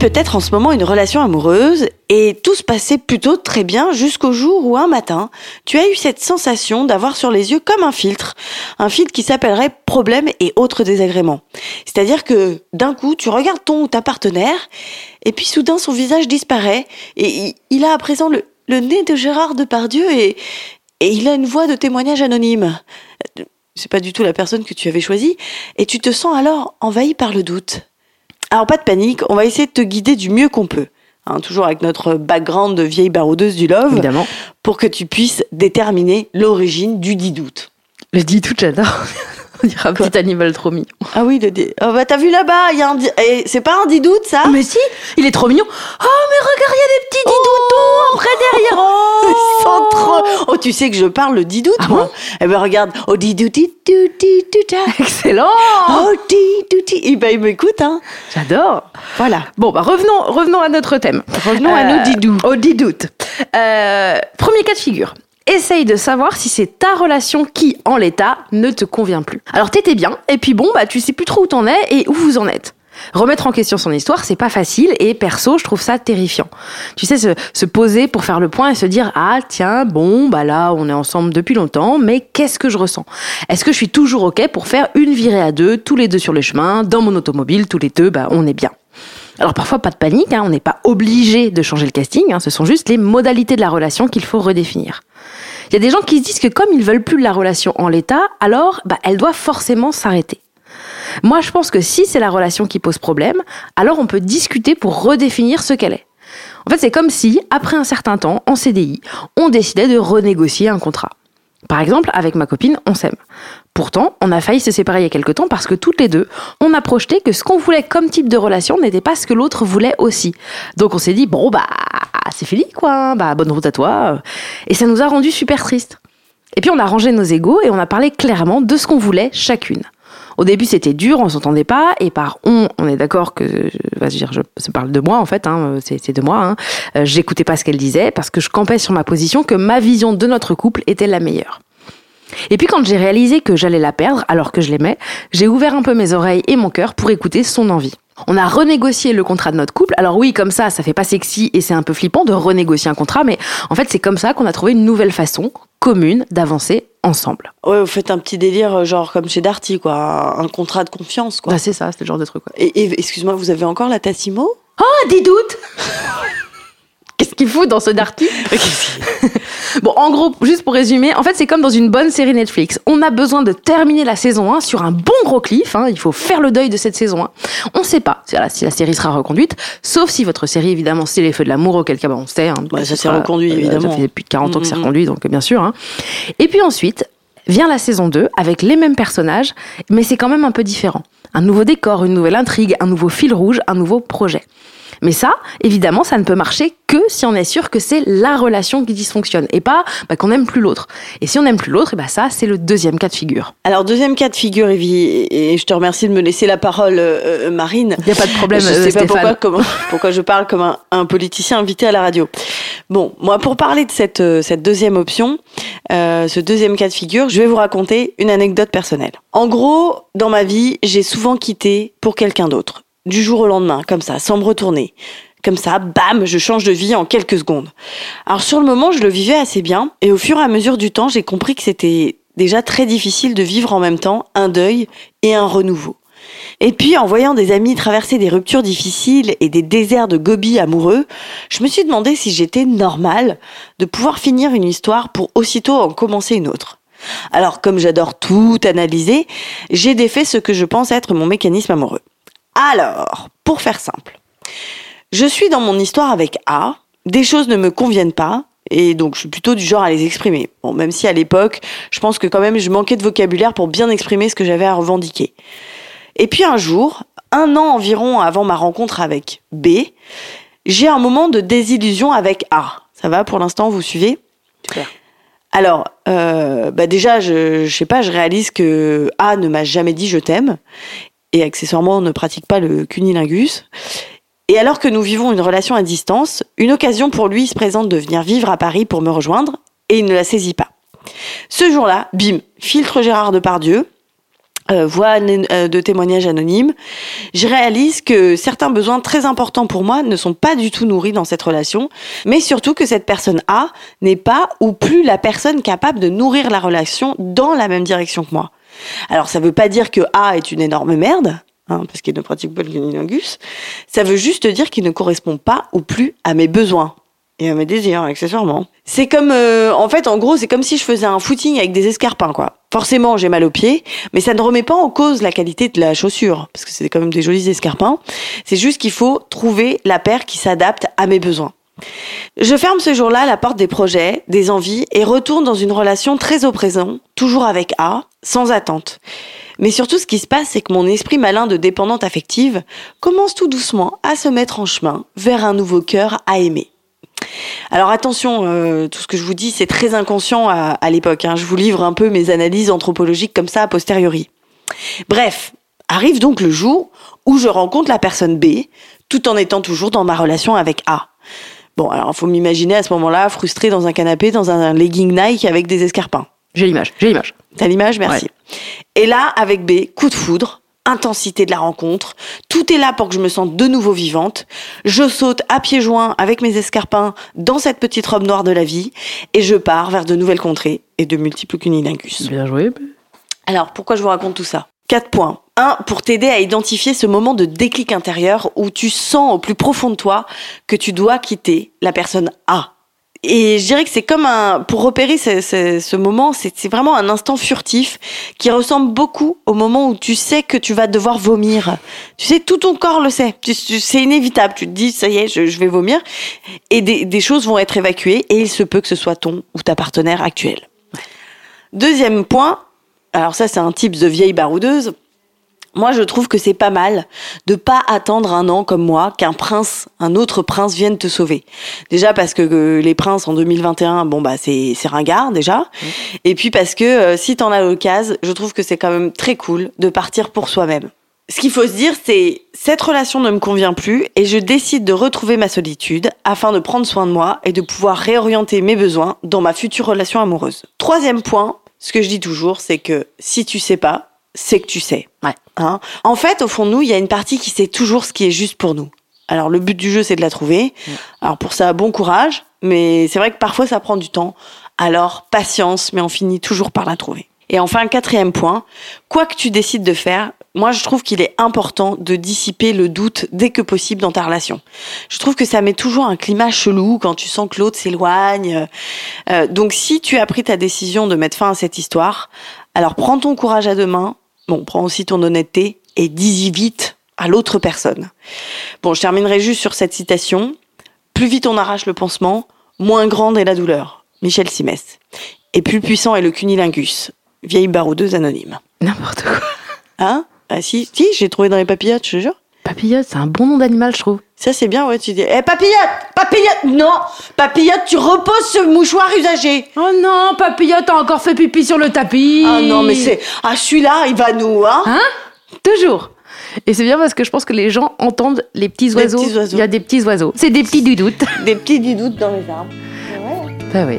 Peut-être en ce moment une relation amoureuse et tout se passait plutôt très bien jusqu'au jour où un matin, tu as eu cette sensation d'avoir sur les yeux comme un filtre, un filtre qui s'appellerait problème et autres désagréments. C'est-à-dire que d'un coup, tu regardes ton ou ta partenaire et puis soudain son visage disparaît et il a à présent le, nez de Gérard Depardieu et, et il a une voix de témoignage anonyme. C'est pas du tout la personne que tu avais choisie et tu te sens alors envahi par le doute. Alors pas de panique, on va essayer de te guider du mieux qu'on peut. Hein, toujours avec notre background de vieille baroudeuse du love. Évidemment. Pour que tu puisses déterminer l'origine du dit doute. Le dit tout, j'adore. On dirait un petit animal trop mignon. Ah oui, le dit. Oh bah t'as vu là-bas, il y a un di- eh, c'est pas un dit doute ça? Mais si, il est trop mignon. Oh, mais regarde, il y a des petits didoutons après derrière. Trop- Oh, tu sais que je parle le dit doute, Ah moi. eh ben regarde, oh dit doute, ah. Excellent. Oh dit doute, eh ben il m'écoute, hein. J'adore. Voilà. Bon, bah revenons, revenons à notre thème. Revenons à nos didous. Au didoute. Euh, premier cas de figure. Essaye de savoir si c'est ta relation qui, en l'état, ne te convient plus. Alors t'étais bien, et puis bon, bah tu sais plus trop où t'en es et où vous en êtes. Remettre en question son histoire, c'est pas facile et perso, je trouve ça terrifiant. Tu sais, se, se poser pour faire le point et se dire ah tiens bon bah là on est ensemble depuis longtemps, mais qu'est-ce que je ressens? Est-ce que je suis toujours ok pour faire une virée à deux, tous les deux sur le chemin, dans mon automobile, tous les deux, bah on est bien? Alors parfois pas de panique, hein, on n'est pas obligé de changer le casting, hein, ce sont juste les modalités de la relation qu'il faut redéfinir. Il y a des gens qui se disent que comme ils veulent plus de la relation en l'état, alors bah, elle doit forcément s'arrêter. Moi je pense que si c'est la relation qui pose problème, alors on peut discuter pour redéfinir ce qu'elle est. En fait c'est comme si, après un certain temps, en CDI, on décidait de renégocier un contrat. Par exemple, avec ma copine, on s'aime. Pourtant, on a failli se séparer il y a quelque temps parce que toutes les deux, on a projeté que ce qu'on voulait comme type de relation n'était pas ce que l'autre voulait aussi. Donc on s'est dit, bon bah, c'est fini quoi, bah bonne route à toi. Et ça nous a rendu super tristes. Et puis on a rangé nos égaux et on a parlé clairement de ce qu'on voulait chacune. Au début, c'était dur, on s'entendait pas, et par on, on est d'accord que, je, vas dire, je, ça parle de moi en fait, hein, c'est de moi. Hein. Euh, J'écoutais pas ce qu'elle disait parce que je campais sur ma position que ma vision de notre couple était la meilleure. Et puis quand j'ai réalisé que j'allais la perdre alors que je l'aimais, j'ai ouvert un peu mes oreilles et mon cœur pour écouter son envie. On a renégocié le contrat de notre couple. Alors oui, comme ça, ça fait pas sexy et c'est un peu flippant de renégocier un contrat, mais en fait, c'est comme ça qu'on a trouvé une nouvelle façon commune d'avancer ensemble. Ouais, vous faites un petit délire, euh, genre comme chez Darty, quoi. Un contrat de confiance, quoi. Bah, c'est ça, c'est le genre de truc. Quoi. Et, et excuse-moi, vous avez encore la Tassimo? Oh, des doutes Qu'est-ce qu'il faut dans ce darty? Bon, en gros, juste pour résumer, en fait, c'est comme dans une bonne série Netflix. On a besoin de terminer la saison 1 sur un bon gros cliff. hein. Il faut faire le deuil de cette saison 1. On sait pas si la, si la série sera reconduite, sauf si votre série, évidemment, c'est les feux de l'amour, auquel cas, bah, on sait. hein, Ouais, que ça s'est reconduit, euh, évidemment. Ça fait plus de 40 ans que c'est reconduit, donc bien sûr. hein. Et puis ensuite, vient la saison 2 avec les mêmes personnages, mais c'est quand même un peu différent. Un nouveau décor, une nouvelle intrigue, un nouveau fil rouge, un nouveau projet. Mais ça, évidemment, ça ne peut marcher que si on est sûr que c'est la relation qui dysfonctionne et pas bah, qu'on n'aime plus l'autre. Et si on n'aime plus l'autre, et bah ça, c'est le deuxième cas de figure. Alors, deuxième cas de figure, Evie, et je te remercie de me laisser la parole, euh, euh, Marine. Il n'y a pas de problème, je euh, sais pas Stéphane. pourquoi, comment, pourquoi je parle comme un, un politicien invité à la radio. Bon, moi, pour parler de cette, euh, cette deuxième option, euh, ce deuxième cas de figure, je vais vous raconter une anecdote personnelle. En gros, dans ma vie, j'ai souvent quitté pour quelqu'un d'autre. Du jour au lendemain, comme ça, sans me retourner. Comme ça, bam, je change de vie en quelques secondes. Alors sur le moment, je le vivais assez bien, et au fur et à mesure du temps, j'ai compris que c'était déjà très difficile de vivre en même temps un deuil et un renouveau. Et puis, en voyant des amis traverser des ruptures difficiles et des déserts de gobies amoureux, je me suis demandé si j'étais normale de pouvoir finir une histoire pour aussitôt en commencer une autre. Alors, comme j'adore tout analyser, j'ai défait ce que je pense être mon mécanisme amoureux. Alors, pour faire simple, je suis dans mon histoire avec A, des choses ne me conviennent pas, et donc je suis plutôt du genre à les exprimer. Bon, même si à l'époque, je pense que quand même je manquais de vocabulaire pour bien exprimer ce que j'avais à revendiquer. Et puis un jour, un an environ avant ma rencontre avec B, j'ai un moment de désillusion avec A. Ça va pour l'instant, vous suivez? Super. Alors, euh, bah déjà, je, je sais pas, je réalise que A ne m'a jamais dit je t'aime et accessoirement ne pratique pas le cunilingus. Et alors que nous vivons une relation à distance, une occasion pour lui se présente de venir vivre à Paris pour me rejoindre et il ne la saisit pas. Ce jour-là, bim, filtre Gérard Depardieu, euh, voix euh, de témoignage anonyme, je réalise que certains besoins très importants pour moi ne sont pas du tout nourris dans cette relation, mais surtout que cette personne A n'est pas ou plus la personne capable de nourrir la relation dans la même direction que moi. Alors ça veut pas dire que A est une énorme merde, hein, parce qu'il ne pratique pas le cunilingus, ça veut juste dire qu'il ne correspond pas ou plus à mes besoins et à mes désirs, accessoirement. C'est comme, euh, en fait, en gros, c'est comme si je faisais un footing avec des escarpins, quoi. Forcément, j'ai mal aux pieds, mais ça ne remet pas en cause la qualité de la chaussure, parce que c'est quand même des jolis escarpins. C'est juste qu'il faut trouver la paire qui s'adapte à mes besoins. Je ferme ce jour-là la porte des projets, des envies, et retourne dans une relation très au présent, toujours avec A, sans attente. Mais surtout, ce qui se passe, c'est que mon esprit malin de dépendante affective commence tout doucement à se mettre en chemin vers un nouveau cœur à aimer. Alors attention, euh, tout ce que je vous dis, c'est très inconscient à, l'époque. hein. Je vous livre un peu mes analyses anthropologiques comme ça a posteriori. Bref, arrive donc le jour où je rencontre la personne B, tout en étant toujours dans ma relation avec A. Bon, alors faut m'imaginer à ce moment-là frustré dans un canapé, dans un legging Nike avec des escarpins. J'ai l'image, j'ai l'image. T'as l'image? Merci. Et là, avec B, coup de foudre, intensité de la rencontre, tout est là pour que je me sente de nouveau vivante. Je saute à pieds joints avec mes escarpins dans cette petite robe noire de la vie et je pars vers de nouvelles contrées et de multiples cunilingus. Bien joué. Alors, pourquoi je vous raconte tout ça? Quatre points. Pour t'aider à identifier ce moment de déclic intérieur où tu sens au plus profond de toi que tu dois quitter la personne A. Et je dirais que c'est comme un, pour repérer ce, moment, c'est vraiment un instant furtif qui ressemble beaucoup au moment où tu sais que tu vas devoir vomir. Tu sais, tout ton corps le sait. C'est inévitable. Tu te dis, ça y est, je, je vais vomir. Et des, des choses vont être évacuées et il se peut que ce soit ton ou ta partenaire actuelle. Deuxième point, alors ça c'est un type de vieille baroudeuse. Moi, je trouve que c'est pas mal de pas attendre un an comme moi qu'un prince, un autre prince vienne te sauver. Déjà parce que euh, les princes en 2021, bon bah c'est c'est ringard déjà. Et puis parce que euh, si t'en as l'occasion, je trouve que c'est quand même très cool de partir pour soi-même. Ce qu'il faut se dire, c'est cette relation ne me convient plus et je décide de retrouver ma solitude afin de prendre soin de moi et de pouvoir réorienter mes besoins dans ma future relation amoureuse. Troisième point, ce que je dis toujours, c'est que si tu sais pas, c'est que tu sais. Ouais. Hein en fait, au fond de nous, il y a une partie qui sait toujours ce qui est juste pour nous. Alors le but du jeu, c'est de la trouver. Alors pour ça, bon courage. Mais c'est vrai que parfois, ça prend du temps. Alors patience, mais on finit toujours par la trouver. Et enfin, quatrième point, quoi que tu décides de faire, moi je trouve qu'il est important de dissiper le doute dès que possible dans ta relation. Je trouve que ça met toujours un climat chelou quand tu sens que l'autre s'éloigne. Euh, donc si tu as pris ta décision de mettre fin à cette histoire, alors prends ton courage à deux mains, bon, prends aussi ton honnêteté et dis-y vite à l'autre personne. Bon, je terminerai juste sur cette citation. Plus vite on arrache le pansement, moins grande est la douleur. Michel Simès. Et plus puissant est le cunilingus. Vieille baroudeuse anonyme. N'importe quoi. Hein? Ah si, si, j'ai trouvé dans les papillotes, je te jure. Papillote, c'est un bon nom d'animal, je trouve. Ça c'est bien, ouais, tu dis. Eh papillote Papillote Non Papillote, tu reposes ce mouchoir usagé Oh non, Papillote a encore fait pipi sur le tapis. Ah non, mais c'est... Ah celui-là, il va nous, hein Hein? Toujours. Et c'est bien parce que je pense que les gens entendent les petits oiseaux. petits oiseaux. Il y a des petits oiseaux. C'est des petits dudoutes. Des petits didoutes dans les arbres. Bah oui.